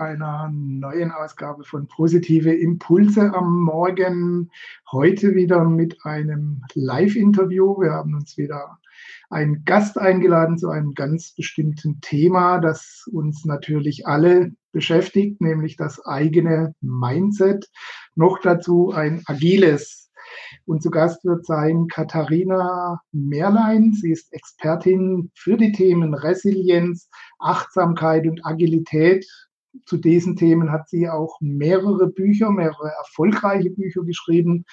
einer neuen Ausgabe von Positive Impulse am Morgen. Heute wieder mit einem Live-Interview. Wir haben uns wieder einen Gast eingeladen zu einem ganz bestimmten Thema, das uns natürlich alle beschäftigt, nämlich das eigene Mindset. Noch dazu ein agiles. Und zu Gast wird sein Katharina Merlein. Sie ist Expertin für die Themen Resilienz, Achtsamkeit und Agilität. Zu diesen Themen hat sie auch mehrere Bücher, mehrere erfolgreiche Bücher geschrieben.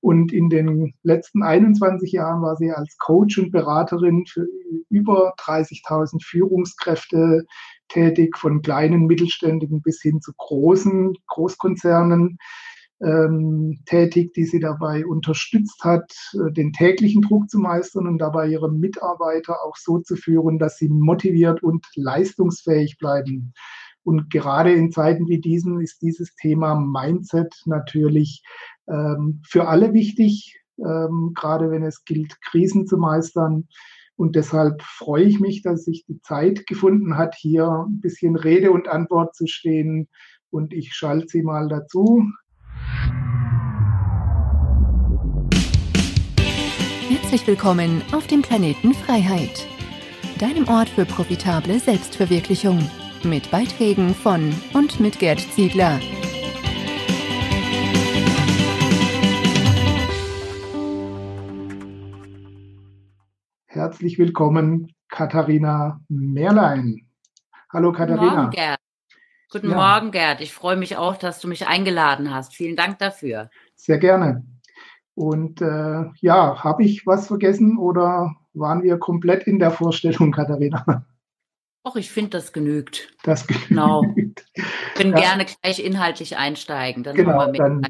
Und in den letzten 21 Jahren war sie als Coach und Beraterin für über 30.000 Führungskräfte tätig, von kleinen Mittelständigen bis hin zu großen Großkonzernen ähm, tätig, die sie dabei unterstützt hat, äh, den täglichen Druck zu meistern und dabei ihre Mitarbeiter auch so zu führen, dass sie motiviert und leistungsfähig bleiben. Und gerade in Zeiten wie diesen ist dieses Thema Mindset natürlich ähm, für alle wichtig, ähm, gerade wenn es gilt, Krisen zu meistern. Und deshalb freue ich mich, dass sich die Zeit gefunden hat, hier ein bisschen Rede und Antwort zu stehen. Und ich schalte sie mal dazu. Herzlich willkommen auf dem Planeten Freiheit, deinem Ort für profitable Selbstverwirklichung, mit Beiträgen von und mit Gerd Ziegler. Herzlich willkommen, Katharina Merlein. Hallo Katharina. Guten Morgen, Gerd. Guten ja. Morgen, Gerd. Ich freue mich auch, dass du mich eingeladen hast. Vielen Dank dafür. Sehr gerne. Und äh, ja, habe ich was vergessen oder waren wir komplett in der Vorstellung, Katharina? Och, ich finde, das genügt. Das genügt. Genau. Ich können ja. gerne gleich inhaltlich einsteigen. Dann genau, dann,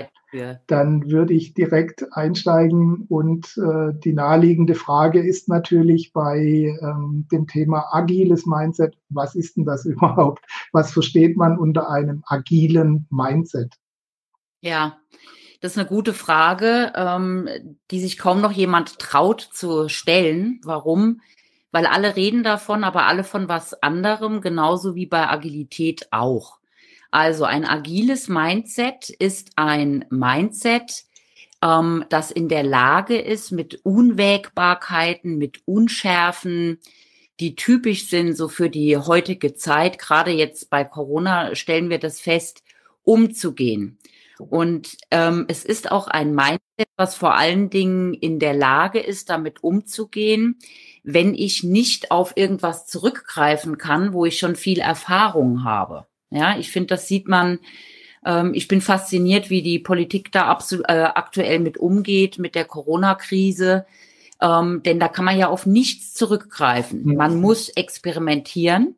dann, würde ich direkt einsteigen. Und äh, die naheliegende Frage ist natürlich bei ähm, dem Thema agiles Mindset, was ist denn das überhaupt? Was versteht man unter einem agilen Mindset? Ja, das ist eine gute Frage, ähm, die sich kaum noch jemand traut zu stellen. Warum? Weil alle reden davon, aber alle von was anderem, genauso wie bei Agilität auch. Also ein agiles Mindset ist ein Mindset, ähm, das in der Lage ist, mit Unwägbarkeiten, mit Unschärfen, die typisch sind so für die heutige Zeit, gerade jetzt bei Corona stellen wir das fest, umzugehen. Und ähm, es ist auch ein Mindset, was vor allen Dingen in der Lage ist, damit umzugehen, wenn ich nicht auf irgendwas zurückgreifen kann, wo ich schon viel Erfahrung habe. Ja, ich finde, das sieht man. Ähm, ich bin fasziniert, wie die Politik da äh, aktuell mit umgeht, mit der Corona-Krise. Ähm, denn da kann man ja auf nichts zurückgreifen. Mhm. Man muss experimentieren.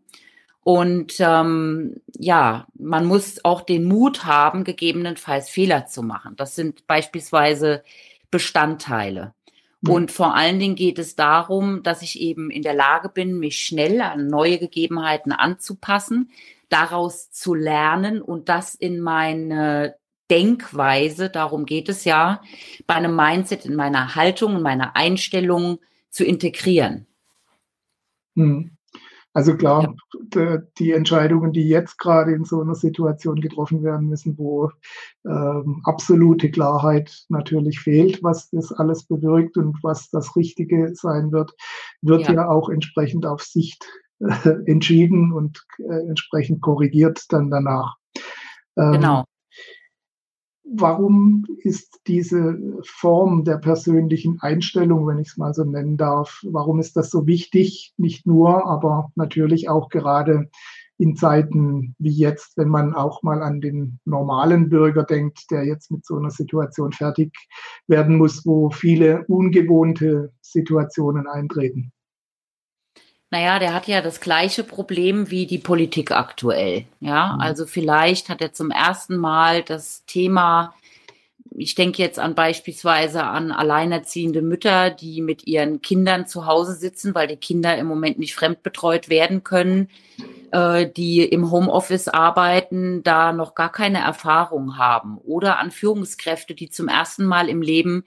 Und ähm, ja, man muss auch den Mut haben, gegebenenfalls Fehler zu machen. Das sind beispielsweise Bestandteile. Mhm. Und vor allen Dingen geht es darum, dass ich eben in der Lage bin, mich schnell an neue Gegebenheiten anzupassen, daraus zu lernen und das in meine Denkweise, darum geht es ja, bei einem Mindset, in meiner Haltung, in meiner Einstellung zu integrieren. Mhm. Also klar, ja. die Entscheidungen, die jetzt gerade in so einer Situation getroffen werden müssen, wo ähm, absolute Klarheit natürlich fehlt, was das alles bewirkt und was das Richtige sein wird, wird ja, ja auch entsprechend auf Sicht äh, entschieden und äh, entsprechend korrigiert dann danach. Ähm, genau warum ist diese Form der persönlichen Einstellung, wenn ich es mal so nennen darf, warum ist das so wichtig? Nicht nur, aber natürlich auch gerade in Zeiten wie jetzt, wenn man auch mal an den normalen Bürger denkt, der jetzt mit so einer Situation fertig werden muss, wo viele ungewohnte Situationen eintreten. Naja, der hat ja das gleiche Problem wie die Politik aktuell. Ja, mhm. also vielleicht hat er zum ersten Mal das Thema, ich denke jetzt an beispielsweise an alleinerziehende Mütter, die mit ihren Kindern zu Hause sitzen, weil die Kinder im Moment nicht fremdbetreut werden können, äh, die im Homeoffice arbeiten, da noch gar keine Erfahrung haben. Oder an Führungskräfte, die zum ersten Mal im Leben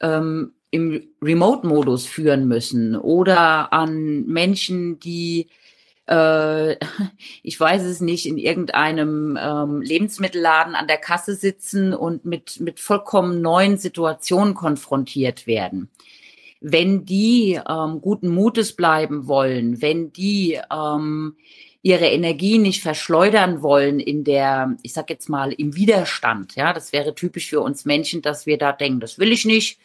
ähm, im Remote-Modus führen müssen oder an Menschen, die äh, ich weiß es nicht, in irgendeinem ähm, Lebensmittelladen an der Kasse sitzen und mit, mit vollkommen neuen Situationen konfrontiert werden. Wenn die ähm, guten Mutes bleiben wollen, wenn die ähm, ihre Energie nicht verschleudern wollen in der, ich sag jetzt mal, im Widerstand. Ja, das wäre typisch für uns Menschen, dass wir da denken, das will ich nicht.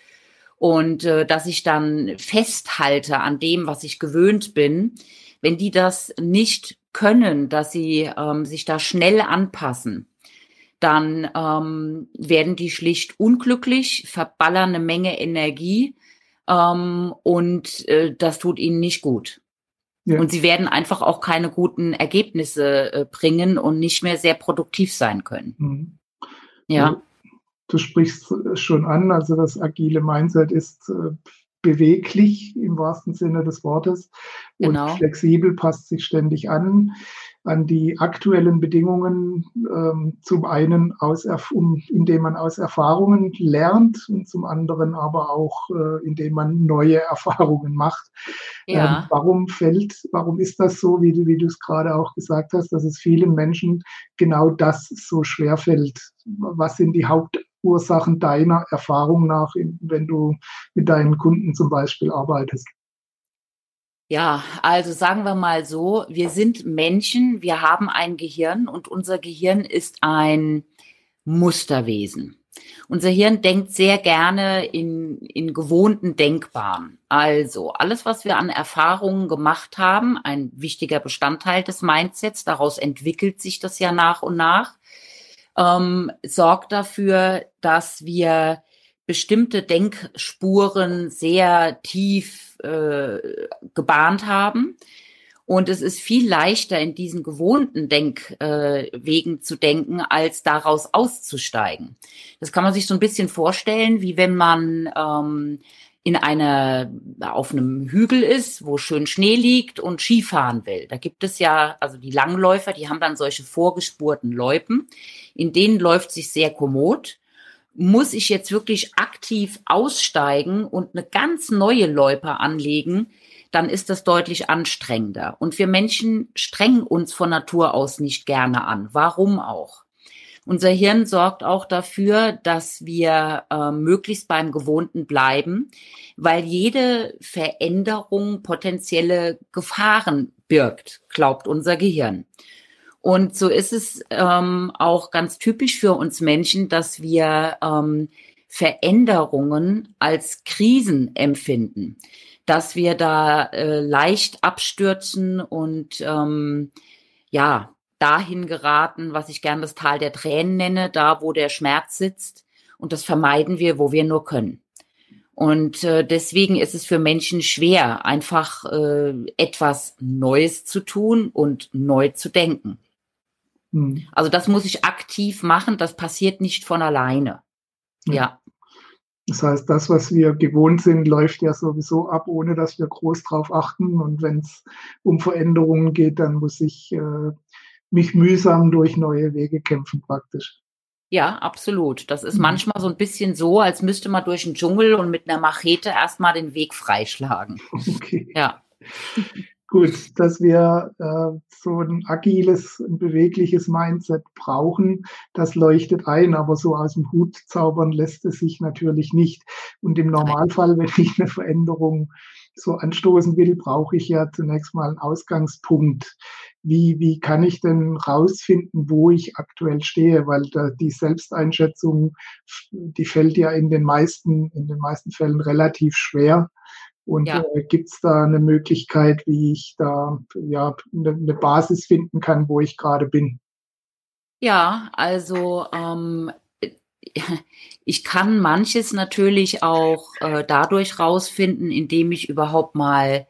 Und äh, dass ich dann festhalte an dem, was ich gewöhnt bin. Wenn die das nicht können, dass sie ähm, sich da schnell anpassen, dann ähm, werden die schlicht unglücklich, verballern eine Menge Energie ähm, und äh, das tut ihnen nicht gut. Ja. Und sie werden einfach auch keine guten Ergebnisse äh, bringen und nicht mehr sehr produktiv sein können. Mhm. Ja. Du sprichst schon an, also das agile Mindset ist äh, beweglich im wahrsten Sinne des Wortes genau. und flexibel, passt sich ständig an an die aktuellen Bedingungen, ähm, zum einen aus, um, indem man aus Erfahrungen lernt und zum anderen aber auch, äh, indem man neue Erfahrungen macht. Ja. Ähm, warum fällt, warum ist das so, wie du, wie du es gerade auch gesagt hast, dass es vielen Menschen genau das so schwer fällt? Was sind die Hauptursachen deiner Erfahrung nach, wenn du mit deinen Kunden zum Beispiel arbeitest? Ja, also sagen wir mal so, wir sind Menschen, wir haben ein Gehirn und unser Gehirn ist ein Musterwesen. Unser Hirn denkt sehr gerne in, in gewohnten Denkbaren. Also alles, was wir an Erfahrungen gemacht haben, ein wichtiger Bestandteil des Mindsets, daraus entwickelt sich das ja nach und nach, ähm, sorgt dafür, dass wir bestimmte Denkspuren sehr tief äh, gebahnt haben. Und es ist viel leichter, in diesen gewohnten Denkwegen äh, zu denken, als daraus auszusteigen. Das kann man sich so ein bisschen vorstellen, wie wenn man ähm, in einer, auf einem Hügel ist, wo schön Schnee liegt und Skifahren will. Da gibt es ja, also die Langläufer, die haben dann solche vorgespurten Loipen. In denen läuft sich sehr kommod muss ich jetzt wirklich aktiv aussteigen und eine ganz neue Loipe anlegen, dann ist das deutlich anstrengender. Und wir Menschen strengen uns von Natur aus nicht gerne an. Warum auch? Unser Hirn sorgt auch dafür, dass wir äh, möglichst beim Gewohnten bleiben, weil jede Veränderung potenzielle Gefahren birgt, glaubt unser Gehirn. Und so ist es ähm, auch ganz typisch für uns Menschen, dass wir ähm, Veränderungen als Krisen empfinden, dass wir da äh, leicht abstürzen und ähm, ja, dahin geraten, was ich gern das Tal der Tränen nenne, da wo der Schmerz sitzt. Und das vermeiden wir, wo wir nur können. Und äh, deswegen ist es für Menschen schwer, einfach äh, etwas Neues zu tun und neu zu denken. Hm. Also das muss ich aktiv machen, das passiert nicht von alleine. Ja. ja. Das heißt, das, was wir gewohnt sind, läuft ja sowieso ab, ohne dass wir groß drauf achten. Und wenn es um Veränderungen geht, dann muss ich äh, mich mühsam durch neue Wege kämpfen praktisch. Ja, absolut. Das ist mhm. manchmal so ein bisschen so, als müsste man durch den Dschungel und mit einer Machete erstmal den Weg freischlagen. Okay. Ja. Gut, dass wir äh, so ein agiles, ein bewegliches Mindset brauchen, das leuchtet ein, aber so aus dem Hut zaubern lässt es sich natürlich nicht. Und im Normalfall, wenn ich eine Veränderung so anstoßen will, brauche ich ja zunächst mal einen Ausgangspunkt. Wie, wie kann ich denn rausfinden, wo ich aktuell stehe? Weil da die Selbsteinschätzung, die fällt ja in den meisten, in den meisten Fällen relativ schwer. Und ja. äh, gibt es da eine Möglichkeit, wie ich da ja eine, eine Basis finden kann, wo ich gerade bin? Ja, also ähm, ich kann manches natürlich auch äh, dadurch rausfinden, indem ich überhaupt mal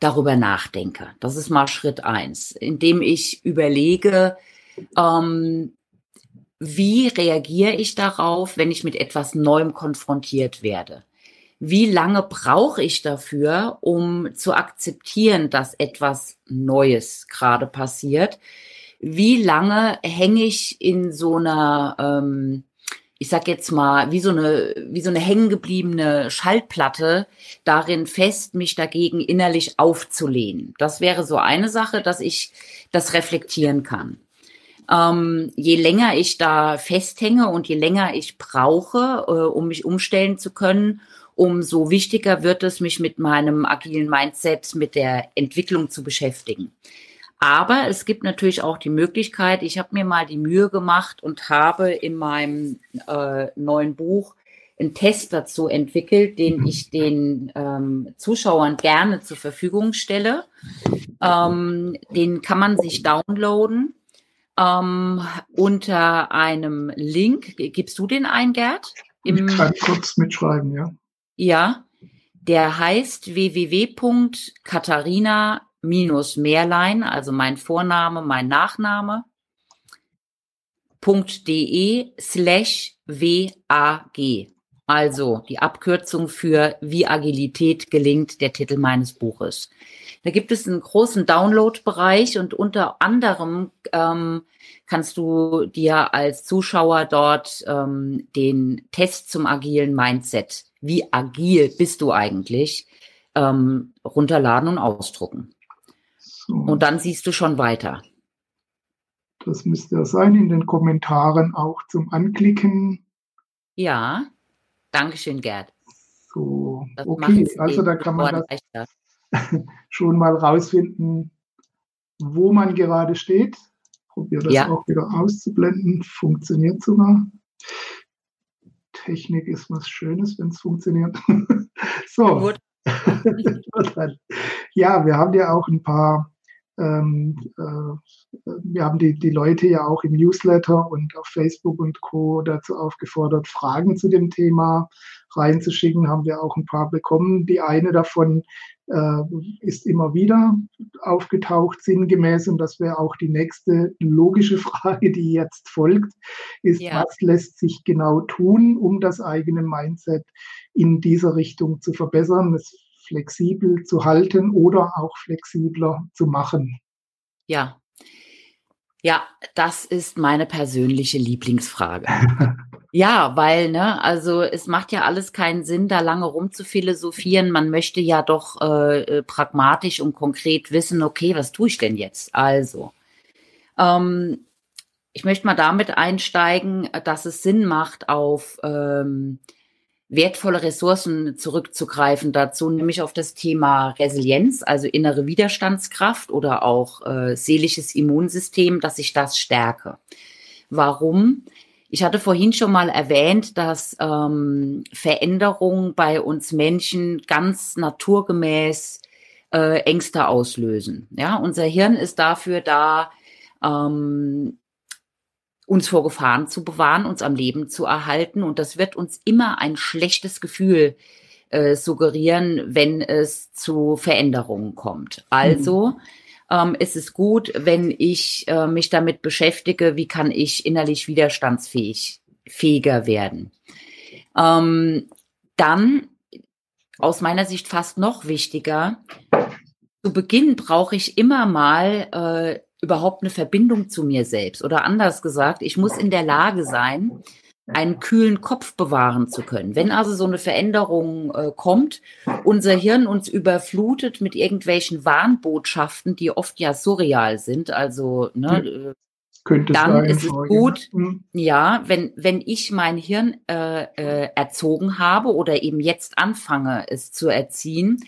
darüber nachdenke. Das ist mal Schritt eins, indem ich überlege, ähm, wie reagiere ich darauf, wenn ich mit etwas Neuem konfrontiert werde wie lange brauche ich dafür, um zu akzeptieren, dass etwas Neues gerade passiert? Wie lange hänge ich in so einer, ähm, ich sag jetzt mal, wie so eine, wie so eine hängengebliebene Schallplatte darin fest, mich dagegen innerlich aufzulehnen. Das wäre so eine Sache, dass ich das reflektieren kann. Ähm, je länger ich da festhänge und je länger ich brauche, äh, um mich umstellen zu können, umso wichtiger wird es, mich mit meinem agilen Mindset, mit der Entwicklung zu beschäftigen. Aber es gibt natürlich auch die Möglichkeit, ich habe mir mal die Mühe gemacht und habe in meinem äh, neuen Buch einen Test dazu entwickelt, den mhm. ich den ähm, Zuschauern gerne zur Verfügung stelle. Ähm, den kann man sich downloaden ähm, unter einem Link. Gibst du den ein, Gerd? Im, ich kann kurz mitschreiben, ja. Ja, der heißt www.katharina minus Mehrlein, also mein Vorname, mein Nachname, .de slash WAG. Also die Abkürzung für wie Agilität gelingt, der Titel meines Buches. Da gibt es einen großen Download-Bereich und unter anderem ähm, kannst du dir als Zuschauer dort ähm, den Test zum agilen Mindset, wie agil bist du eigentlich, ähm, runterladen und ausdrucken. So. Und dann siehst du schon weiter. Das müsste ja sein in den Kommentaren auch zum Anklicken. Ja, Dankeschön, Gerd. So, das okay, also da kann man das schon mal rausfinden, wo man gerade steht. Probiere das ja. auch wieder auszublenden. Funktioniert sogar. Technik ist was Schönes, wenn es funktioniert. so. ja, wir haben ja auch ein paar ähm, äh, wir haben die, die Leute ja auch im Newsletter und auf Facebook und Co. dazu aufgefordert, Fragen zu dem Thema reinzuschicken. Haben wir auch ein paar bekommen. Die eine davon äh, ist immer wieder aufgetaucht, sinngemäß. Und das wäre auch die nächste logische Frage, die jetzt folgt, ist, ja. was lässt sich genau tun, um das eigene Mindset in dieser Richtung zu verbessern? Es flexibel zu halten oder auch flexibler zu machen? Ja. Ja, das ist meine persönliche Lieblingsfrage. ja, weil, ne, also es macht ja alles keinen Sinn, da lange rumzuphilosophieren. Man möchte ja doch äh, äh, pragmatisch und konkret wissen, okay, was tue ich denn jetzt? Also, ähm, ich möchte mal damit einsteigen, dass es Sinn macht, auf ähm, wertvolle Ressourcen zurückzugreifen dazu, nämlich auf das Thema Resilienz, also innere Widerstandskraft oder auch äh, seelisches Immunsystem, dass ich das stärke. Warum? Ich hatte vorhin schon mal erwähnt, dass ähm, Veränderungen bei uns Menschen ganz naturgemäß äh, Ängste auslösen. Ja, unser Hirn ist dafür da, ähm, uns vor Gefahren zu bewahren, uns am Leben zu erhalten. Und das wird uns immer ein schlechtes Gefühl äh, suggerieren, wenn es zu Veränderungen kommt. Also mhm. ähm, ist es gut, wenn ich äh, mich damit beschäftige, wie kann ich innerlich widerstandsfähig fähiger werden. Ähm, dann aus meiner Sicht fast noch wichtiger. Zu Beginn brauche ich immer mal äh, überhaupt eine Verbindung zu mir selbst. Oder anders gesagt, ich muss in der Lage sein, einen kühlen Kopf bewahren zu können. Wenn also so eine Veränderung äh, kommt, unser Hirn uns überflutet mit irgendwelchen Warnbotschaften, die oft ja surreal sind, also ne, äh, könnte dann sein, ist es gut, mhm. ja, wenn, wenn ich mein Hirn äh, äh, erzogen habe oder eben jetzt anfange, es zu erziehen,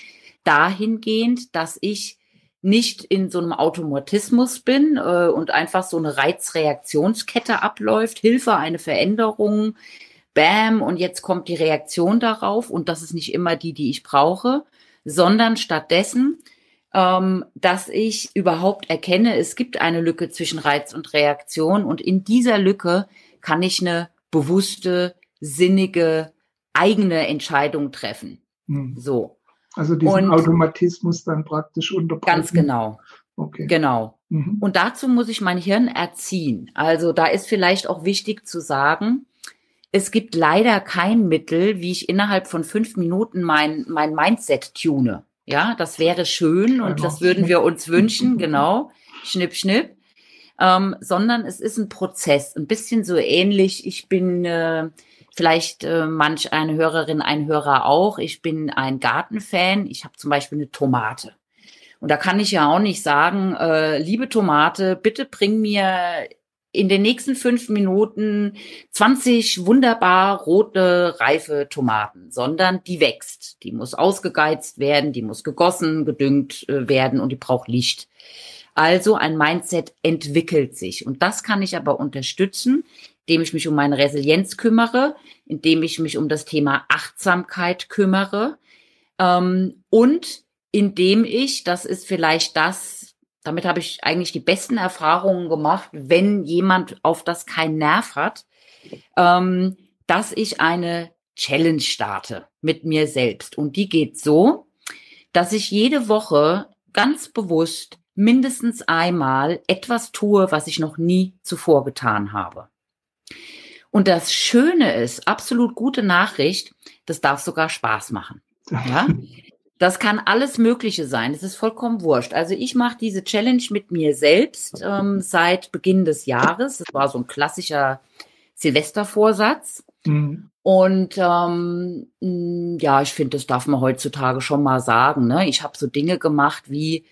dahingehend, dass ich nicht in so einem Automatismus bin äh, und einfach so eine Reizreaktionskette abläuft, Hilfe, eine Veränderung, bam, und jetzt kommt die Reaktion darauf und das ist nicht immer die, die ich brauche, sondern stattdessen, ähm, dass ich überhaupt erkenne, es gibt eine Lücke zwischen Reiz und Reaktion und in dieser Lücke kann ich eine bewusste, sinnige, eigene Entscheidung treffen. Hm. So. Also diesen und Automatismus dann praktisch unterbrechen. Ganz genau. Okay. Genau. Mhm. Und dazu muss ich mein Hirn erziehen. Also da ist vielleicht auch wichtig zu sagen, es gibt leider kein Mittel, wie ich innerhalb von fünf Minuten mein, mein Mindset tune. Ja, das wäre schön und das würden wir uns wünschen, genau. Schnipp, schnipp. ähm, sondern es ist ein Prozess, ein bisschen so ähnlich. Ich bin äh, vielleicht äh, manch eine Hörerin, ein Hörer auch. Ich bin ein Gartenfan. Ich habe zum Beispiel eine Tomate. Und da kann ich ja auch nicht sagen, äh, liebe Tomate, bitte bring mir in den nächsten fünf Minuten 20 wunderbar rote, reife Tomaten, sondern die wächst. Die muss ausgegeizt werden, die muss gegossen, gedüngt äh, werden und die braucht Licht. Also ein Mindset entwickelt sich. Und das kann ich aber unterstützen, indem ich mich um meine Resilienz kümmere, indem ich mich um das Thema Achtsamkeit kümmere ähm, und indem ich, das ist vielleicht das, damit habe ich eigentlich die besten Erfahrungen gemacht, wenn jemand auf das keinen Nerv hat, ähm, dass ich eine Challenge starte mit mir selbst. Und die geht so, dass ich jede Woche ganz bewusst mindestens einmal etwas tue, was ich noch nie zuvor getan habe. Und das Schöne ist, absolut gute Nachricht, das darf sogar Spaß machen. Ja? Das kann alles Mögliche sein. Es ist vollkommen wurscht. Also ich mache diese Challenge mit mir selbst ähm, seit Beginn des Jahres. Das war so ein klassischer Silvestervorsatz. Mhm. Und ähm, ja, ich finde, das darf man heutzutage schon mal sagen. Ne? Ich habe so Dinge gemacht wie,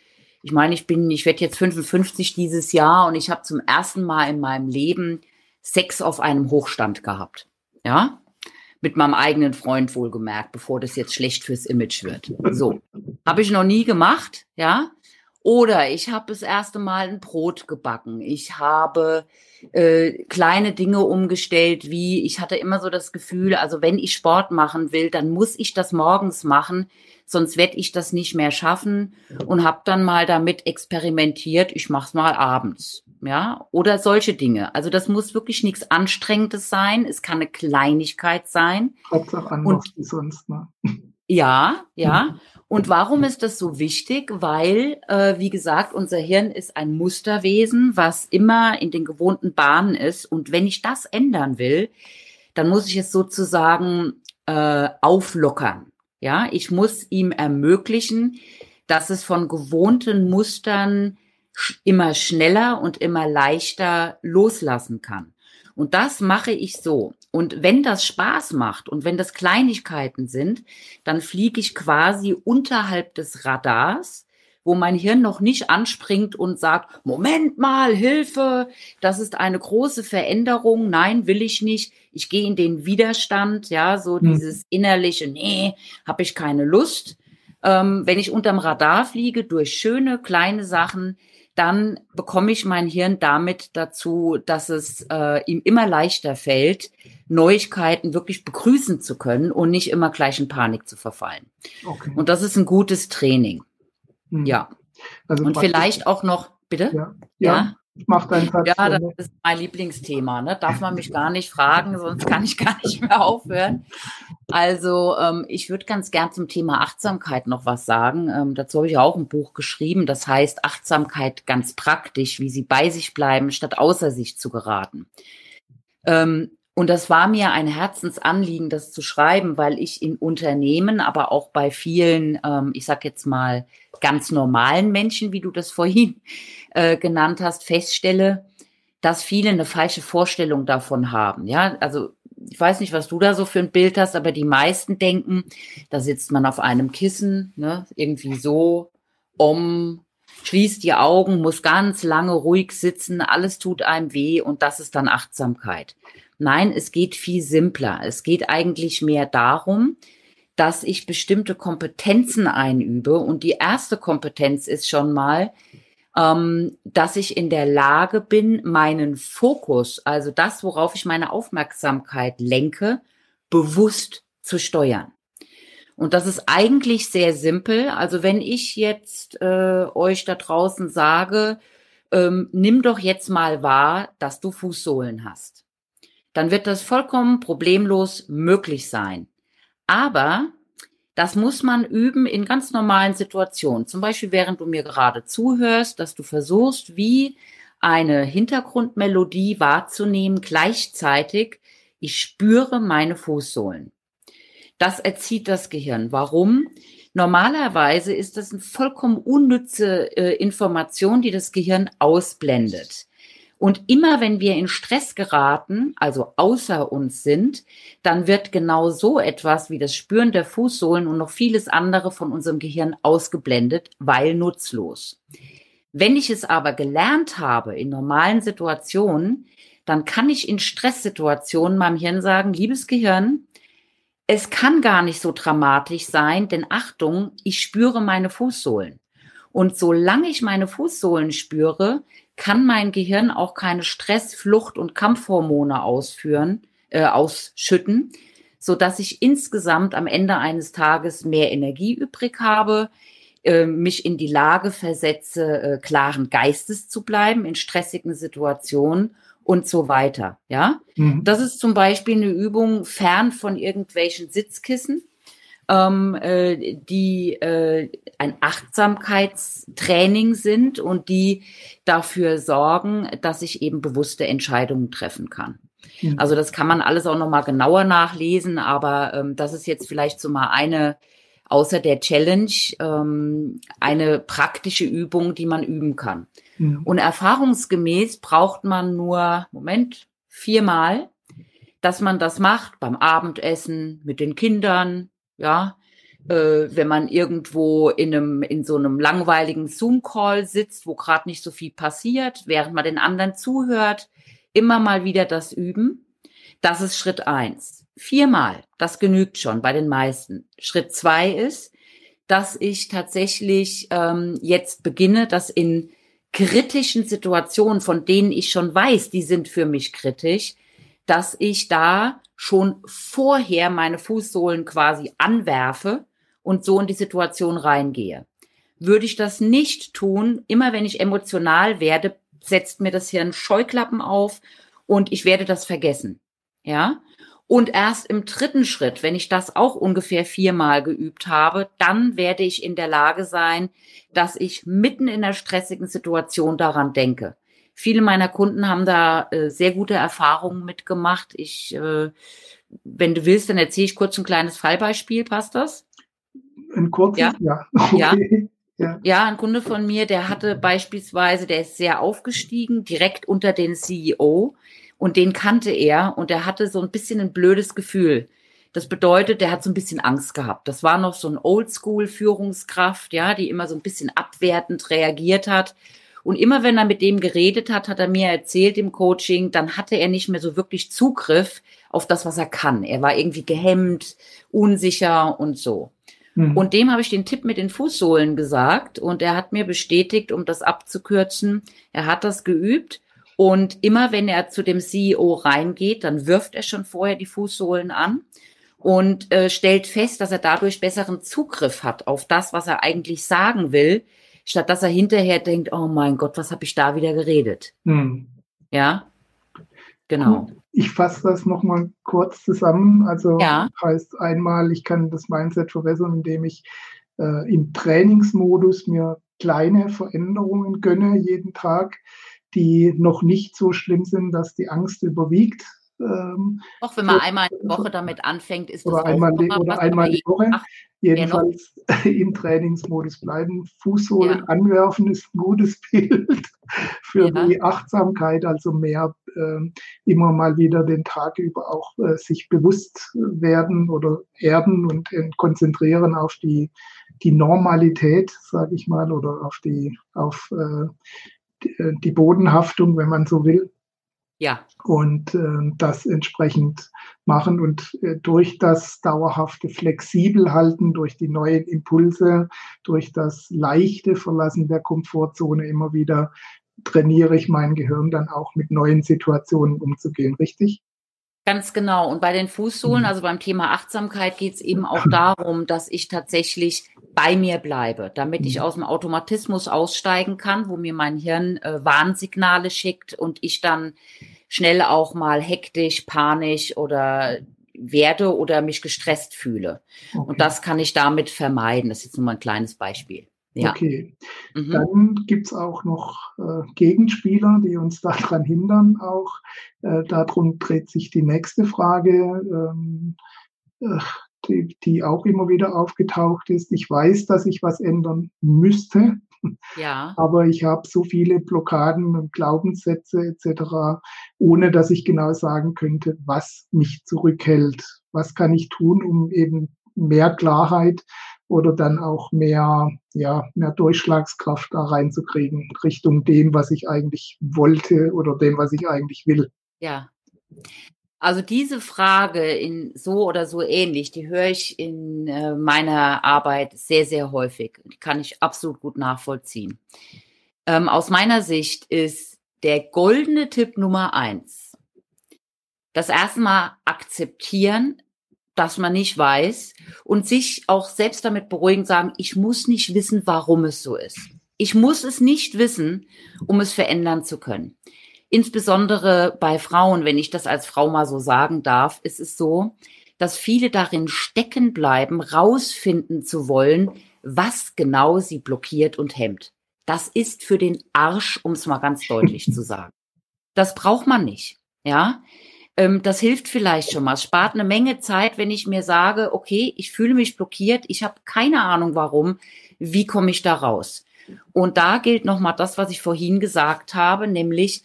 ich meine, ich bin, ich werde jetzt 55 dieses Jahr und ich habe zum ersten Mal in meinem Leben Sex auf einem Hochstand gehabt. Ja, mit meinem eigenen Freund wohlgemerkt, bevor das jetzt schlecht fürs Image wird. So, habe ich noch nie gemacht, ja. Oder ich habe das erste Mal ein Brot gebacken. Ich habe äh, kleine Dinge umgestellt, wie ich hatte immer so das Gefühl, also wenn ich Sport machen will, dann muss ich das morgens machen, sonst werde ich das nicht mehr schaffen und habe dann mal damit experimentiert, ich mache es mal abends ja, oder solche Dinge. Also das muss wirklich nichts Anstrengendes sein. Es kann eine Kleinigkeit sein. Hauptsache anders wie sonst, ne? Ja, ja. Und warum ist das so wichtig? Weil, äh, wie gesagt, unser Hirn ist ein Musterwesen, was immer in den gewohnten Bahnen ist. Und wenn ich das ändern will, dann muss ich es sozusagen äh, auflockern. Ja, ich muss ihm ermöglichen, dass es von gewohnten Mustern immer schneller und immer leichter loslassen kann. Und das mache ich so. Und wenn das Spaß macht und wenn das Kleinigkeiten sind, dann fliege ich quasi unterhalb des Radars, wo mein Hirn noch nicht anspringt und sagt, Moment mal, Hilfe, das ist eine große Veränderung. Nein, will ich nicht. Ich gehe in den Widerstand, ja, so hm. dieses innerliche, nee, habe ich keine Lust. Ähm, wenn ich unterm Radar fliege durch schöne kleine Sachen, dann bekomme ich mein Hirn damit dazu, dass es äh, ihm immer leichter fällt, Neuigkeiten wirklich begrüßen zu können und nicht immer gleich in Panik zu verfallen. Okay. Und das ist ein gutes Training. Hm. Ja. Also und vielleicht auch noch, bitte? Ja. ja. ja? Mach deinen. Ja, das ist mein Lieblingsthema. Ne? Darf man mich gar nicht fragen, sonst kann ich gar nicht mehr aufhören. Also ähm, ich würde ganz gern zum Thema Achtsamkeit noch was sagen. Ähm, dazu habe ich auch ein Buch geschrieben. Das heißt Achtsamkeit ganz praktisch, wie sie bei sich bleiben, statt außer sich zu geraten. Ähm, und das war mir ein Herzensanliegen, das zu schreiben, weil ich in Unternehmen, aber auch bei vielen, ähm, ich sag jetzt mal, ganz normalen Menschen, wie du das vorhin äh, genannt hast, feststelle, dass viele eine falsche Vorstellung davon haben. Ja, also ich weiß nicht, was du da so für ein Bild hast, aber die meisten denken, da sitzt man auf einem Kissen, ne, irgendwie so, um, schließt die Augen, muss ganz lange ruhig sitzen, alles tut einem weh und das ist dann Achtsamkeit. Nein, es geht viel simpler. Es geht eigentlich mehr darum, dass ich bestimmte Kompetenzen einübe. Und die erste Kompetenz ist schon mal, ähm, dass ich in der Lage bin, meinen Fokus, also das, worauf ich meine Aufmerksamkeit lenke, bewusst zu steuern. Und das ist eigentlich sehr simpel. Also wenn ich jetzt äh, euch da draußen sage, ähm, nimm doch jetzt mal wahr, dass du Fußsohlen hast dann wird das vollkommen problemlos möglich sein. Aber das muss man üben in ganz normalen Situationen. Zum Beispiel, während du mir gerade zuhörst, dass du versuchst, wie eine Hintergrundmelodie wahrzunehmen, gleichzeitig, ich spüre meine Fußsohlen. Das erzieht das Gehirn. Warum? Normalerweise ist das eine vollkommen unnütze äh, Information, die das Gehirn ausblendet. Und immer wenn wir in Stress geraten, also außer uns sind, dann wird genau so etwas wie das Spüren der Fußsohlen und noch vieles andere von unserem Gehirn ausgeblendet, weil nutzlos. Wenn ich es aber gelernt habe in normalen Situationen, dann kann ich in Stresssituationen meinem Hirn sagen, liebes Gehirn, es kann gar nicht so dramatisch sein, denn Achtung, ich spüre meine Fußsohlen. Und solange ich meine Fußsohlen spüre, kann mein Gehirn auch keine Stress, Flucht und Kampfhormone ausführen, äh, ausschütten, so dass ich insgesamt am Ende eines Tages mehr Energie übrig habe, äh, mich in die Lage versetze, äh, klaren Geistes zu bleiben in stressigen Situationen und so weiter. Ja, mhm. das ist zum Beispiel eine Übung fern von irgendwelchen Sitzkissen ähm, äh, die äh, ein Achtsamkeitstraining sind und die dafür sorgen, dass ich eben bewusste Entscheidungen treffen kann. Mhm. Also das kann man alles auch noch mal genauer nachlesen, aber ähm, das ist jetzt vielleicht so mal eine außer der Challenge ähm, eine praktische Übung, die man üben kann. Mhm. Und erfahrungsgemäß braucht man nur, Moment, viermal, dass man das macht beim Abendessen mit den Kindern, ja, äh, wenn man irgendwo in einem in so einem langweiligen Zoom-Call sitzt, wo gerade nicht so viel passiert, während man den anderen zuhört, immer mal wieder das üben. Das ist Schritt eins. Viermal, das genügt schon bei den meisten. Schritt zwei ist, dass ich tatsächlich ähm, jetzt beginne, das in kritischen Situationen, von denen ich schon weiß, die sind für mich kritisch, dass ich da schon vorher meine Fußsohlen quasi anwerfe und so in die Situation reingehe. Würde ich das nicht tun, immer wenn ich emotional werde, setzt mir das Hirn Scheuklappen auf und ich werde das vergessen. Ja? Und erst im dritten Schritt, wenn ich das auch ungefähr viermal geübt habe, dann werde ich in der Lage sein, dass ich mitten in der stressigen Situation daran denke. Viele meiner Kunden haben da äh, sehr gute Erfahrungen mitgemacht. Ich, äh, wenn du willst, dann erzähle ich kurz ein kleines Fallbeispiel. Passt das? Ein kurzes, ja. Ja. Okay. ja. Ja, ein Kunde von mir, der hatte beispielsweise, der ist sehr aufgestiegen, direkt unter den CEO und den kannte er und er hatte so ein bisschen ein blödes Gefühl. Das bedeutet, der hat so ein bisschen Angst gehabt. Das war noch so ein Oldschool-Führungskraft, ja, die immer so ein bisschen abwertend reagiert hat. Und immer wenn er mit dem geredet hat, hat er mir erzählt im Coaching, dann hatte er nicht mehr so wirklich Zugriff auf das, was er kann. Er war irgendwie gehemmt, unsicher und so. Mhm. Und dem habe ich den Tipp mit den Fußsohlen gesagt und er hat mir bestätigt, um das abzukürzen, er hat das geübt und immer wenn er zu dem CEO reingeht, dann wirft er schon vorher die Fußsohlen an und äh, stellt fest, dass er dadurch besseren Zugriff hat auf das, was er eigentlich sagen will, statt dass er hinterher denkt, oh mein Gott, was habe ich da wieder geredet? Hm. Ja, genau. Ich fasse das nochmal kurz zusammen. Also ja. heißt einmal, ich kann das Mindset verbessern, indem ich äh, im Trainingsmodus mir kleine Veränderungen gönne jeden Tag, die noch nicht so schlimm sind, dass die Angst überwiegt, ähm, auch wenn man einmal die Woche damit anfängt, ist oder das einmal, oder einmal die Woche. Jedenfalls im Trainingsmodus bleiben. Fußsohlen ja. anwerfen ist ein gutes Bild für ja. die Achtsamkeit, also mehr äh, immer mal wieder den Tag über auch äh, sich bewusst werden oder erden und äh, konzentrieren auf die, die Normalität, sage ich mal, oder auf die, auf äh, die, äh, die Bodenhaftung, wenn man so will. Ja. Und äh, das entsprechend machen und äh, durch das dauerhafte flexibel halten, durch die neuen Impulse, durch das leichte Verlassen der Komfortzone immer wieder trainiere ich mein Gehirn dann auch mit neuen Situationen umzugehen, richtig? Ganz genau. Und bei den Fußsohlen, mhm. also beim Thema Achtsamkeit, geht es eben auch darum, dass ich tatsächlich bei mir bleibe, damit ich mhm. aus dem Automatismus aussteigen kann, wo mir mein Hirn äh, Warnsignale schickt und ich dann schnell auch mal hektisch, panisch oder werde oder mich gestresst fühle. Okay. Und das kann ich damit vermeiden. Das ist jetzt nur mal ein kleines Beispiel. Ja. Okay. Mhm. Dann gibt es auch noch äh, Gegenspieler, die uns daran hindern auch. Äh, darum dreht sich die nächste Frage, ähm, äh, die, die auch immer wieder aufgetaucht ist. Ich weiß, dass ich was ändern müsste. Ja. Aber ich habe so viele Blockaden und Glaubenssätze etc., ohne dass ich genau sagen könnte, was mich zurückhält. Was kann ich tun, um eben mehr Klarheit oder dann auch mehr, ja, mehr Durchschlagskraft da reinzukriegen, Richtung dem, was ich eigentlich wollte oder dem, was ich eigentlich will. Ja. Also diese Frage in so oder so ähnlich, die höre ich in äh, meiner Arbeit sehr, sehr häufig. Die kann ich absolut gut nachvollziehen. Ähm, aus meiner Sicht ist der goldene Tipp Nummer eins, das erste Mal akzeptieren, dass man nicht weiß und sich auch selbst damit beruhigen, sagen, ich muss nicht wissen, warum es so ist. Ich muss es nicht wissen, um es verändern zu können. Insbesondere bei Frauen, wenn ich das als Frau mal so sagen darf, ist es so, dass viele darin stecken bleiben, rausfinden zu wollen, was genau sie blockiert und hemmt. Das ist für den Arsch, um es mal ganz deutlich zu sagen. Das braucht man nicht. Ja, ähm, das hilft vielleicht schon mal. Es spart eine Menge Zeit, wenn ich mir sage, okay, ich fühle mich blockiert, ich habe keine Ahnung warum, wie komme ich da raus? Und da gilt nochmal das, was ich vorhin gesagt habe, nämlich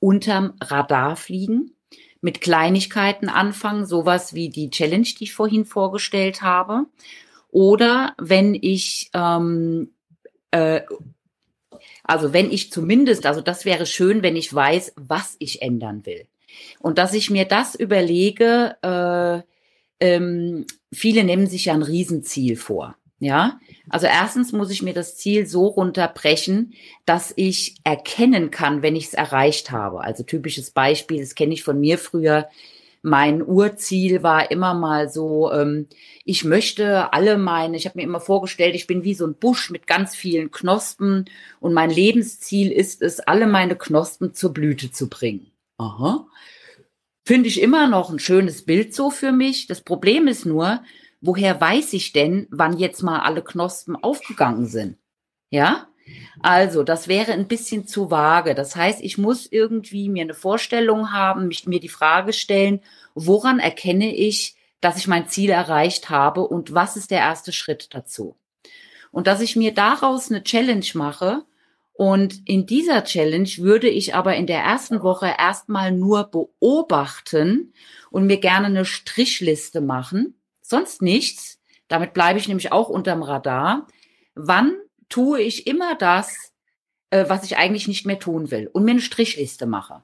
unterm Radar fliegen, mit Kleinigkeiten anfangen, sowas wie die Challenge, die ich vorhin vorgestellt habe. Oder wenn ich, ähm, äh, also wenn ich zumindest, also das wäre schön, wenn ich weiß, was ich ändern will. Und dass ich mir das überlege, äh, ähm, viele nehmen sich ja ein Riesenziel vor. Ja, also erstens muss ich mir das Ziel so runterbrechen, dass ich erkennen kann, wenn ich es erreicht habe. Also typisches Beispiel, das kenne ich von mir früher. Mein Urziel war immer mal so, ähm, ich möchte alle meine, ich habe mir immer vorgestellt, ich bin wie so ein Busch mit ganz vielen Knospen und mein Lebensziel ist es, alle meine Knospen zur Blüte zu bringen. Aha. Finde ich immer noch ein schönes Bild so für mich. Das Problem ist nur, woher weiß ich denn, wann jetzt mal alle Knospen aufgegangen sind? Ja? Also, das wäre ein bisschen zu vage. Das heißt, ich muss irgendwie mir eine Vorstellung haben, mich, mir die Frage stellen, woran erkenne ich, dass ich mein Ziel erreicht habe und was ist der erste Schritt dazu? Und dass ich mir daraus eine Challenge mache, und in dieser Challenge würde ich aber in der ersten Woche erstmal nur beobachten und mir gerne eine Strichliste machen. Sonst nichts. Damit bleibe ich nämlich auch unterm Radar. Wann tue ich immer das, äh, was ich eigentlich nicht mehr tun will und mir eine Strichliste mache.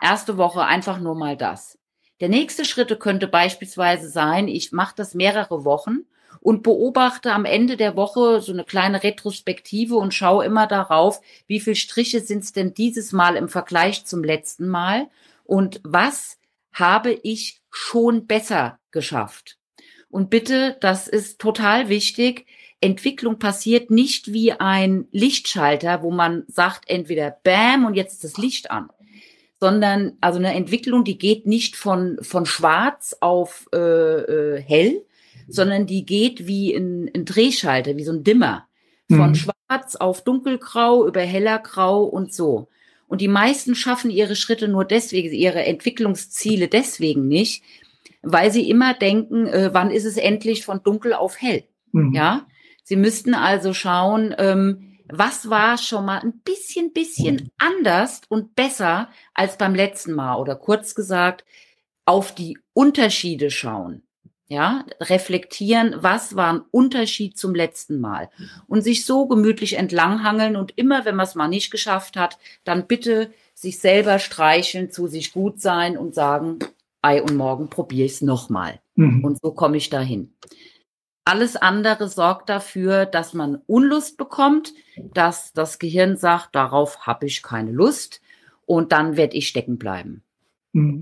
Erste Woche einfach nur mal das. Der nächste Schritt könnte beispielsweise sein, ich mache das mehrere Wochen und beobachte am Ende der Woche so eine kleine Retrospektive und schaue immer darauf, wie viel Striche sind es denn dieses Mal im Vergleich zum letzten Mal und was habe ich schon besser geschafft. Und bitte, das ist total wichtig. Entwicklung passiert nicht wie ein Lichtschalter, wo man sagt entweder Bam und jetzt ist das Licht an, sondern also eine Entwicklung, die geht nicht von von Schwarz auf äh, äh, hell, sondern die geht wie ein, ein Drehschalter, wie so ein Dimmer. Von mhm. schwarz auf dunkelgrau über heller grau und so. Und die meisten schaffen ihre Schritte nur deswegen, ihre Entwicklungsziele deswegen nicht, weil sie immer denken, äh, wann ist es endlich von dunkel auf hell? Mhm. Ja, sie müssten also schauen, ähm, was war schon mal ein bisschen, bisschen anders und besser als beim letzten Mal oder kurz gesagt, auf die Unterschiede schauen ja, reflektieren, was war ein Unterschied zum letzten Mal und sich so gemütlich entlanghangeln und immer, wenn man es mal nicht geschafft hat, dann bitte sich selber streicheln, zu sich gut sein und sagen, ei und morgen probiere ich es nochmal. Mhm. Und so komme ich dahin. Alles andere sorgt dafür, dass man Unlust bekommt, dass das Gehirn sagt, darauf habe ich keine Lust und dann werde ich stecken bleiben. Hm.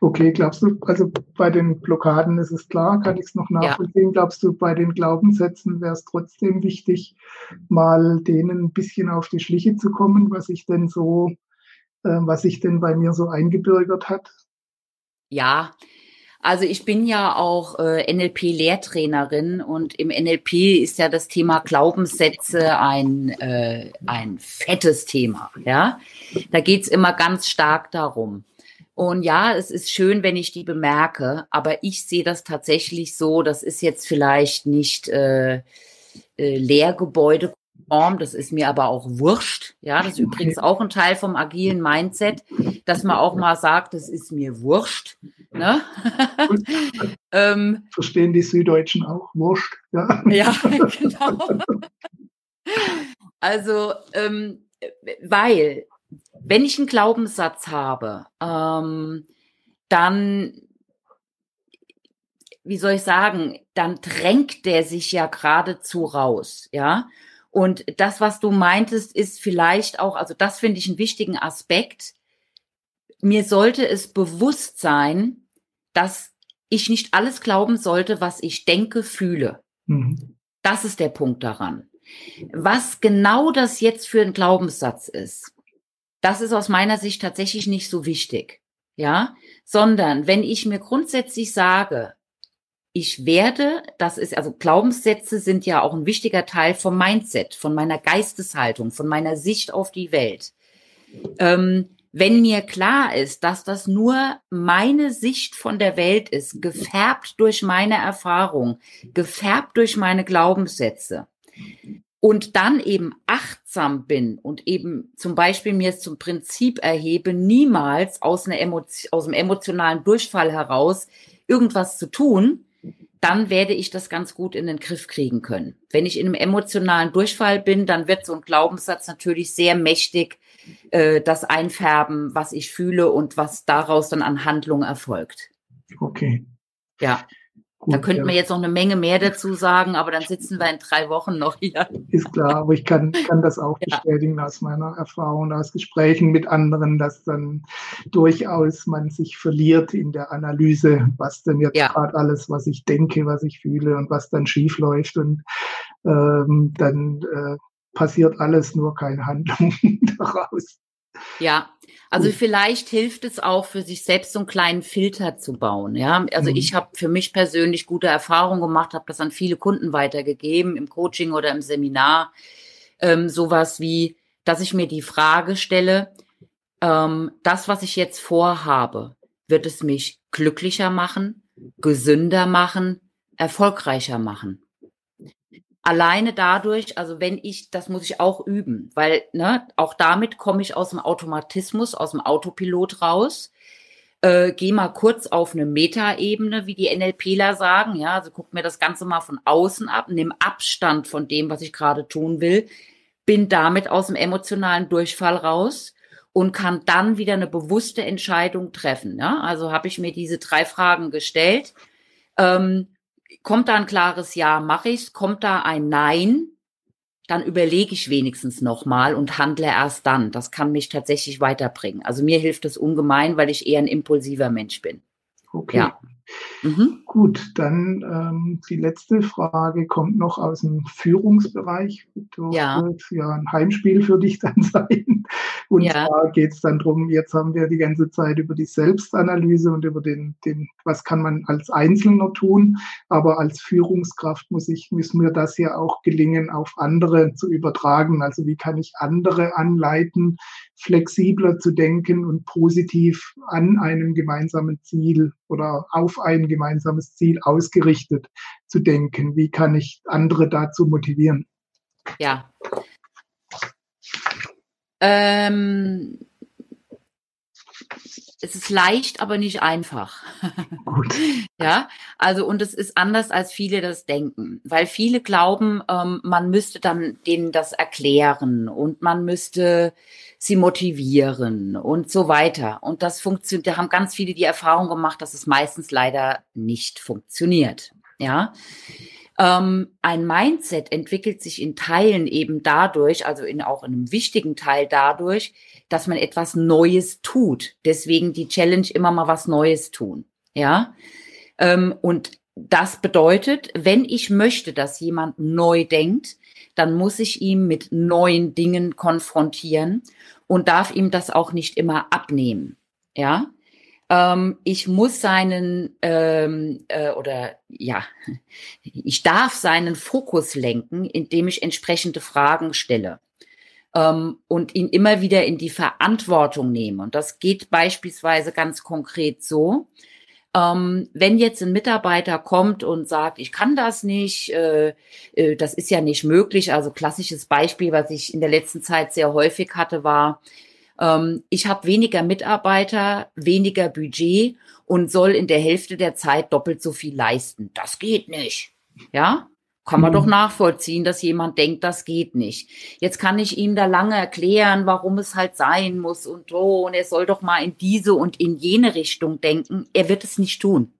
Okay, glaubst du, also bei den Blockaden ist es klar, kann ich es noch nachvollziehen. Ja. Glaubst du, bei den Glaubenssätzen wäre es trotzdem wichtig, mal denen ein bisschen auf die Schliche zu kommen, was sich denn so, äh, was sich denn bei mir so eingebürgert hat? Ja, also ich bin ja auch äh, NLP-Lehrtrainerin und im NLP ist ja das Thema Glaubenssätze ein, äh, ein fettes Thema. Ja, da geht's immer ganz stark darum. Und ja, es ist schön, wenn ich die bemerke, aber ich sehe das tatsächlich so, das ist jetzt vielleicht nicht äh, äh, Lehrgebäude das ist mir aber auch wurscht. Ja, das ist übrigens auch ein Teil vom agilen Mindset, dass man auch mal sagt, das ist mir wurscht. Ne? ähm, Verstehen die Süddeutschen auch wurscht? Ja, ja genau. Also, ähm, weil, wenn ich einen Glaubenssatz habe, ähm, dann wie soll ich sagen, dann drängt der sich ja geradezu raus, ja. Und das, was du meintest, ist vielleicht auch, also das finde ich einen wichtigen Aspekt. Mir sollte es bewusst sein, dass ich nicht alles glauben sollte, was ich denke, fühle. Mhm. Das ist der Punkt daran. Was genau das jetzt für ein Glaubenssatz ist, das ist aus meiner Sicht tatsächlich nicht so wichtig. Ja, sondern wenn ich mir grundsätzlich sage, ich werde, das ist, also Glaubenssätze sind ja auch ein wichtiger Teil vom Mindset, von meiner Geisteshaltung, von meiner Sicht auf die Welt. Ähm, wenn mir klar ist, dass das nur meine Sicht von der Welt ist, gefärbt durch meine Erfahrung, gefärbt durch meine Glaubenssätze und dann eben achtsam bin und eben zum Beispiel mir es zum Prinzip erhebe, niemals aus, einer Emotion, aus einem emotionalen Durchfall heraus irgendwas zu tun, dann werde ich das ganz gut in den Griff kriegen können. Wenn ich in einem emotionalen Durchfall bin, dann wird so ein Glaubenssatz natürlich sehr mächtig äh, das einfärben, was ich fühle und was daraus dann an Handlung erfolgt. Okay. Ja. Gut, da könnten ja. wir jetzt noch eine Menge mehr dazu sagen, aber dann sitzen wir in drei Wochen noch hier. Ist klar, aber ich kann, kann das auch ja. bestätigen aus meiner Erfahrung, aus Gesprächen mit anderen, dass dann durchaus man sich verliert in der Analyse, was denn jetzt ja. gerade alles, was ich denke, was ich fühle und was dann schief läuft. Und ähm, dann äh, passiert alles, nur keine Handlung daraus. Ja, also vielleicht hilft es auch für sich selbst so einen kleinen Filter zu bauen. Ja, also mhm. ich habe für mich persönlich gute Erfahrungen gemacht, habe das an viele Kunden weitergegeben im Coaching oder im Seminar. Ähm, sowas wie, dass ich mir die Frage stelle: ähm, Das, was ich jetzt vorhabe, wird es mich glücklicher machen, gesünder machen, erfolgreicher machen? Alleine dadurch, also wenn ich, das muss ich auch üben, weil ne, auch damit komme ich aus dem Automatismus, aus dem Autopilot raus. Äh, geh mal kurz auf eine Metaebene, wie die NLPler sagen, ja, also guck mir das Ganze mal von außen ab, nimm Abstand von dem, was ich gerade tun will, bin damit aus dem emotionalen Durchfall raus und kann dann wieder eine bewusste Entscheidung treffen. Ja? Also habe ich mir diese drei Fragen gestellt. Ähm, kommt da ein klares Ja, mache ich's, kommt da ein Nein, dann überlege ich wenigstens nochmal und handle erst dann. Das kann mich tatsächlich weiterbringen. Also mir hilft es ungemein, weil ich eher ein impulsiver Mensch bin. Okay. Ja. Mhm. Gut, dann ähm, die letzte Frage kommt noch aus dem Führungsbereich. Das ja. wird ja ein Heimspiel für dich dann sein. Und ja. zwar geht es dann darum, jetzt haben wir die ganze Zeit über die Selbstanalyse und über den, den, was kann man als Einzelner tun, aber als Führungskraft muss ich, müssen mir das ja auch gelingen, auf andere zu übertragen. Also wie kann ich andere anleiten, flexibler zu denken und positiv an einem gemeinsamen Ziel oder auf ein gemeinsames Ziel ausgerichtet zu denken? Wie kann ich andere dazu motivieren? Ja, ähm, es ist leicht, aber nicht einfach. Gut. ja, also und es ist anders, als viele das denken, weil viele glauben, ähm, man müsste dann denen das erklären und man müsste sie motivieren und so weiter. Und das funktioniert, da haben ganz viele die Erfahrung gemacht, dass es meistens leider nicht funktioniert. Ja. Ähm, ein Mindset entwickelt sich in Teilen eben dadurch, also in, auch in einem wichtigen Teil dadurch, dass man etwas Neues tut. Deswegen die Challenge immer mal was Neues tun. Ja. Ähm, und das bedeutet, wenn ich möchte, dass jemand neu denkt, dann muss ich ihn mit neuen Dingen konfrontieren und darf ihm das auch nicht immer abnehmen. Ja. Ähm, ich muss seinen ähm, äh, oder ja, ich darf seinen Fokus lenken, indem ich entsprechende Fragen stelle ähm, und ihn immer wieder in die Verantwortung nehme. Und das geht beispielsweise ganz konkret so. Ähm, wenn jetzt ein Mitarbeiter kommt und sagt, ich kann das nicht, äh, äh, das ist ja nicht möglich. Also klassisches Beispiel, was ich in der letzten Zeit sehr häufig hatte, war, ähm, ich habe weniger Mitarbeiter, weniger Budget und soll in der Hälfte der Zeit doppelt so viel leisten. Das geht nicht. Ja, kann man mhm. doch nachvollziehen, dass jemand denkt, das geht nicht. Jetzt kann ich ihm da lange erklären, warum es halt sein muss und so. Und er soll doch mal in diese und in jene Richtung denken. Er wird es nicht tun.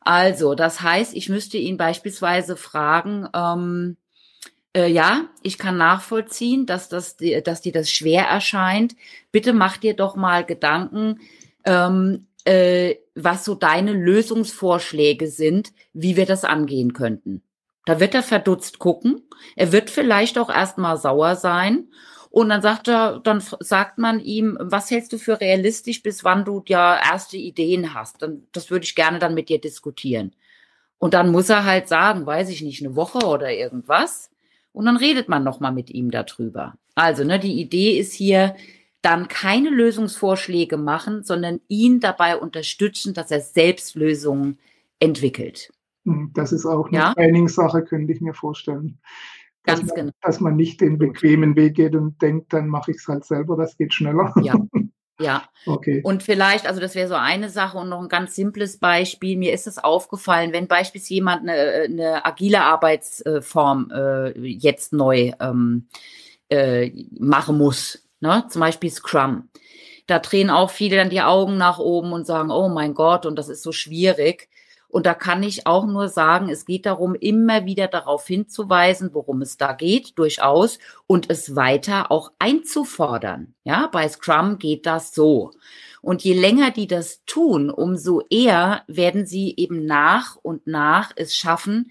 Also, das heißt, ich müsste ihn beispielsweise fragen, ähm, äh, ja, ich kann nachvollziehen, dass, das, dass dir das schwer erscheint. Bitte mach dir doch mal Gedanken, ähm, äh, was so deine Lösungsvorschläge sind, wie wir das angehen könnten. Da wird er verdutzt gucken. Er wird vielleicht auch erstmal sauer sein. Und dann sagt er, dann sagt man ihm, was hältst du für realistisch, bis wann du ja erste Ideen hast? Dann, das würde ich gerne dann mit dir diskutieren. Und dann muss er halt sagen, weiß ich nicht, eine Woche oder irgendwas. Und dann redet man nochmal mit ihm darüber. Also, ne, die Idee ist hier, dann keine Lösungsvorschläge machen, sondern ihn dabei unterstützen, dass er selbst Lösungen entwickelt. Hm, das ist auch eine ja? Trainingssache, könnte ich mir vorstellen. Dass Ganz man, genau. Dass man nicht den bequemen Weg geht und denkt, dann mache ich es halt selber, das geht schneller. Ja. Ja. Okay. Und vielleicht, also das wäre so eine Sache und noch ein ganz simples Beispiel. Mir ist es aufgefallen, wenn beispielsweise jemand eine, eine agile Arbeitsform äh, jetzt neu ähm, äh, machen muss, ne? zum Beispiel Scrum. Da drehen auch viele dann die Augen nach oben und sagen, oh mein Gott, und das ist so schwierig. Und da kann ich auch nur sagen, es geht darum, immer wieder darauf hinzuweisen, worum es da geht, durchaus, und es weiter auch einzufordern. Ja, bei Scrum geht das so. Und je länger die das tun, umso eher werden sie eben nach und nach es schaffen,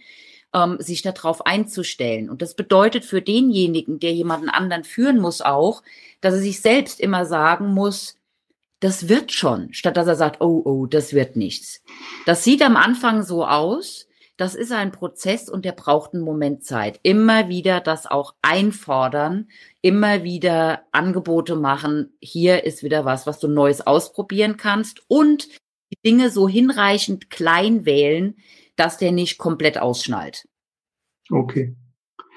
ähm, sich darauf einzustellen. Und das bedeutet für denjenigen, der jemanden anderen führen muss, auch, dass er sich selbst immer sagen muss, das wird schon, statt dass er sagt, oh, oh, das wird nichts. Das sieht am Anfang so aus. Das ist ein Prozess und der braucht einen Moment Zeit. Immer wieder das auch einfordern, immer wieder Angebote machen. Hier ist wieder was, was du Neues ausprobieren kannst und die Dinge so hinreichend klein wählen, dass der nicht komplett ausschnallt. Okay.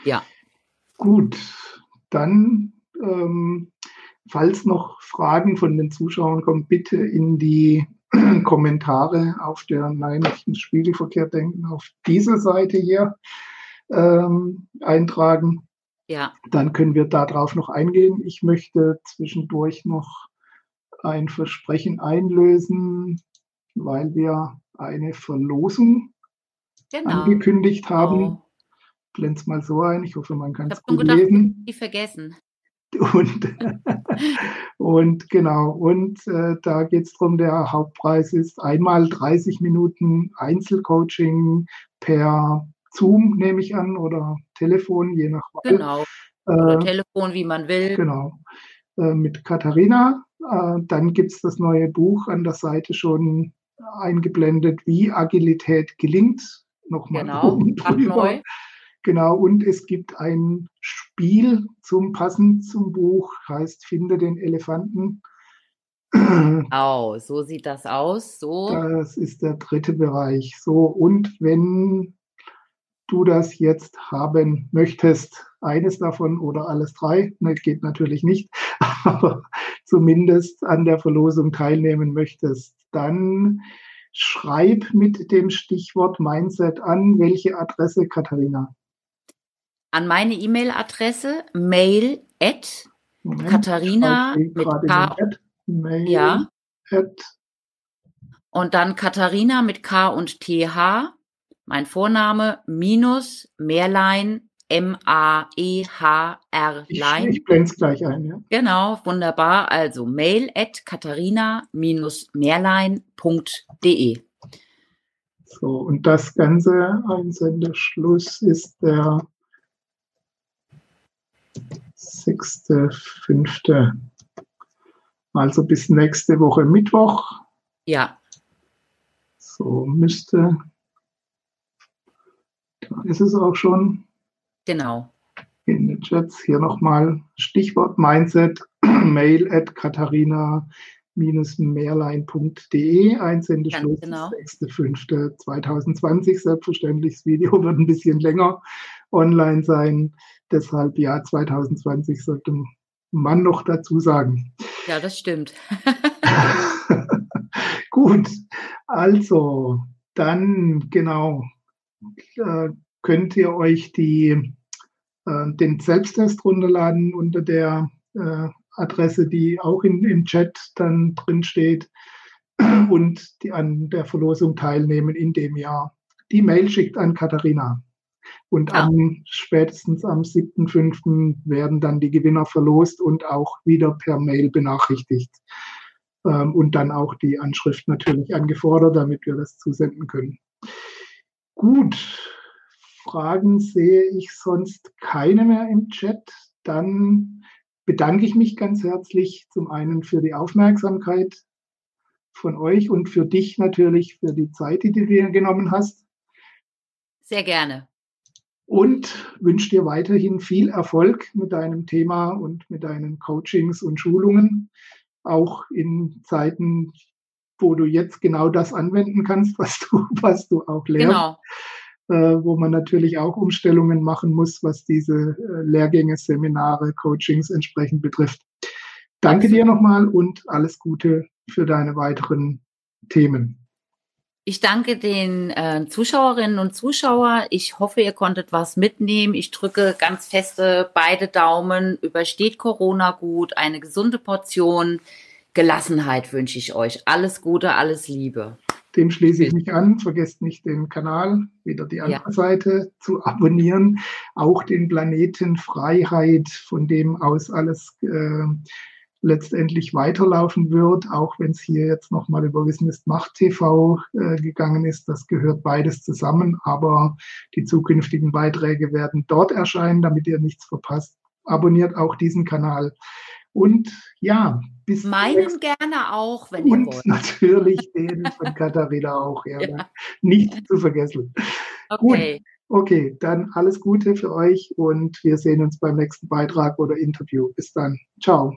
Ja. Gut, dann ähm, Falls noch Fragen von den Zuschauern kommen, bitte in die Kommentare auf der Nachrichten Spiegelverkehr denken, auf dieser Seite hier ähm, eintragen. Ja. Dann können wir darauf noch eingehen. Ich möchte zwischendurch noch ein Versprechen einlösen, weil wir eine Verlosung genau. angekündigt haben. Oh. Blend's mal so ein. Ich hoffe, man kann es gut gedacht, lesen. Die vergessen. Und, und genau, und äh, da geht es darum, der Hauptpreis ist einmal 30 Minuten Einzelcoaching per Zoom, nehme ich an, oder Telefon, je nach Wahl. Genau. Oder äh, Telefon, wie man will. Genau. Äh, mit Katharina. Äh, dann gibt es das neue Buch an der Seite schon eingeblendet, wie Agilität gelingt. Nochmal genau, oben drüber. Neu. Genau, und es gibt ein Spiel zum passend zum Buch, heißt Finde den Elefanten. Oh, so sieht das aus. So. Das ist der dritte Bereich. So, und wenn du das jetzt haben möchtest, eines davon oder alles drei, ne, geht natürlich nicht, aber zumindest an der Verlosung teilnehmen möchtest, dann schreib mit dem Stichwort Mindset an. Welche Adresse, Katharina? An meine E-Mail-Adresse mail at Katharina mit K. Mail ja. At. Und dann Katharina mit K und TH, mein Vorname, minus Mehrlein, M-A-E-H-R-Lein. Ich, ich blende es gleich ein, ja. Genau, wunderbar. Also mail at katharina-mehrlein.de. So, und das ganze Einsendeschluss ist der sechste, fünfte. Also bis nächste Woche Mittwoch. Ja. So müsste. Da ist es auch schon. Genau. In den Chats hier nochmal Stichwort Mindset, Mail at Katharina mehrlein.de. Einsendeschluss genau. 6.5.2020. Selbstverständlich, das Video wird ein bisschen länger online sein. Deshalb ja, 2020 sollte man noch dazu sagen. Ja, das stimmt. Gut, also dann genau äh, könnt ihr euch die, äh, den Selbsttest runterladen unter der äh, Adresse, die auch in, im Chat dann drin steht und die an der Verlosung teilnehmen in dem Jahr. Die Mail schickt an Katharina. Und ja. am spätestens am 7.5. werden dann die Gewinner verlost und auch wieder per Mail benachrichtigt. Ähm, und dann auch die Anschrift natürlich angefordert, damit wir das zusenden können. Gut, Fragen sehe ich sonst keine mehr im Chat. Dann bedanke ich mich ganz herzlich zum einen für die Aufmerksamkeit von euch und für dich natürlich für die Zeit, die du dir genommen hast. Sehr gerne. Und wünsche dir weiterhin viel Erfolg mit deinem Thema und mit deinen Coachings und Schulungen, auch in Zeiten, wo du jetzt genau das anwenden kannst, was du, was du auch lernst. Genau äh, wo man natürlich auch Umstellungen machen muss, was diese äh, Lehrgänge, Seminare, Coachings entsprechend betrifft. Danke dir nochmal und alles Gute für deine weiteren Themen. Ich danke den äh, Zuschauerinnen und Zuschauern. Ich hoffe, ihr konntet was mitnehmen. Ich drücke ganz feste beide Daumen. Übersteht Corona gut. Eine gesunde Portion Gelassenheit wünsche ich euch. Alles Gute, alles Liebe. Dem schließe ich mich an. Vergesst nicht den Kanal, wieder die andere ja. Seite zu abonnieren. Auch den Planeten Freiheit, von dem aus alles äh, letztendlich weiterlaufen wird, auch wenn es hier jetzt nochmal über Wissen ist Macht TV äh, gegangen ist. Das gehört beides zusammen, aber die zukünftigen Beiträge werden dort erscheinen, damit ihr nichts verpasst. Abonniert auch diesen Kanal. Und ja, bis Meinen gerne auch, wenn ihr wollt. Und natürlich den von Katharina auch, ja. ja. Nicht zu vergessen. Okay. Gut. Okay, dann alles Gute für euch und wir sehen uns beim nächsten Beitrag oder Interview. Bis dann. Ciao.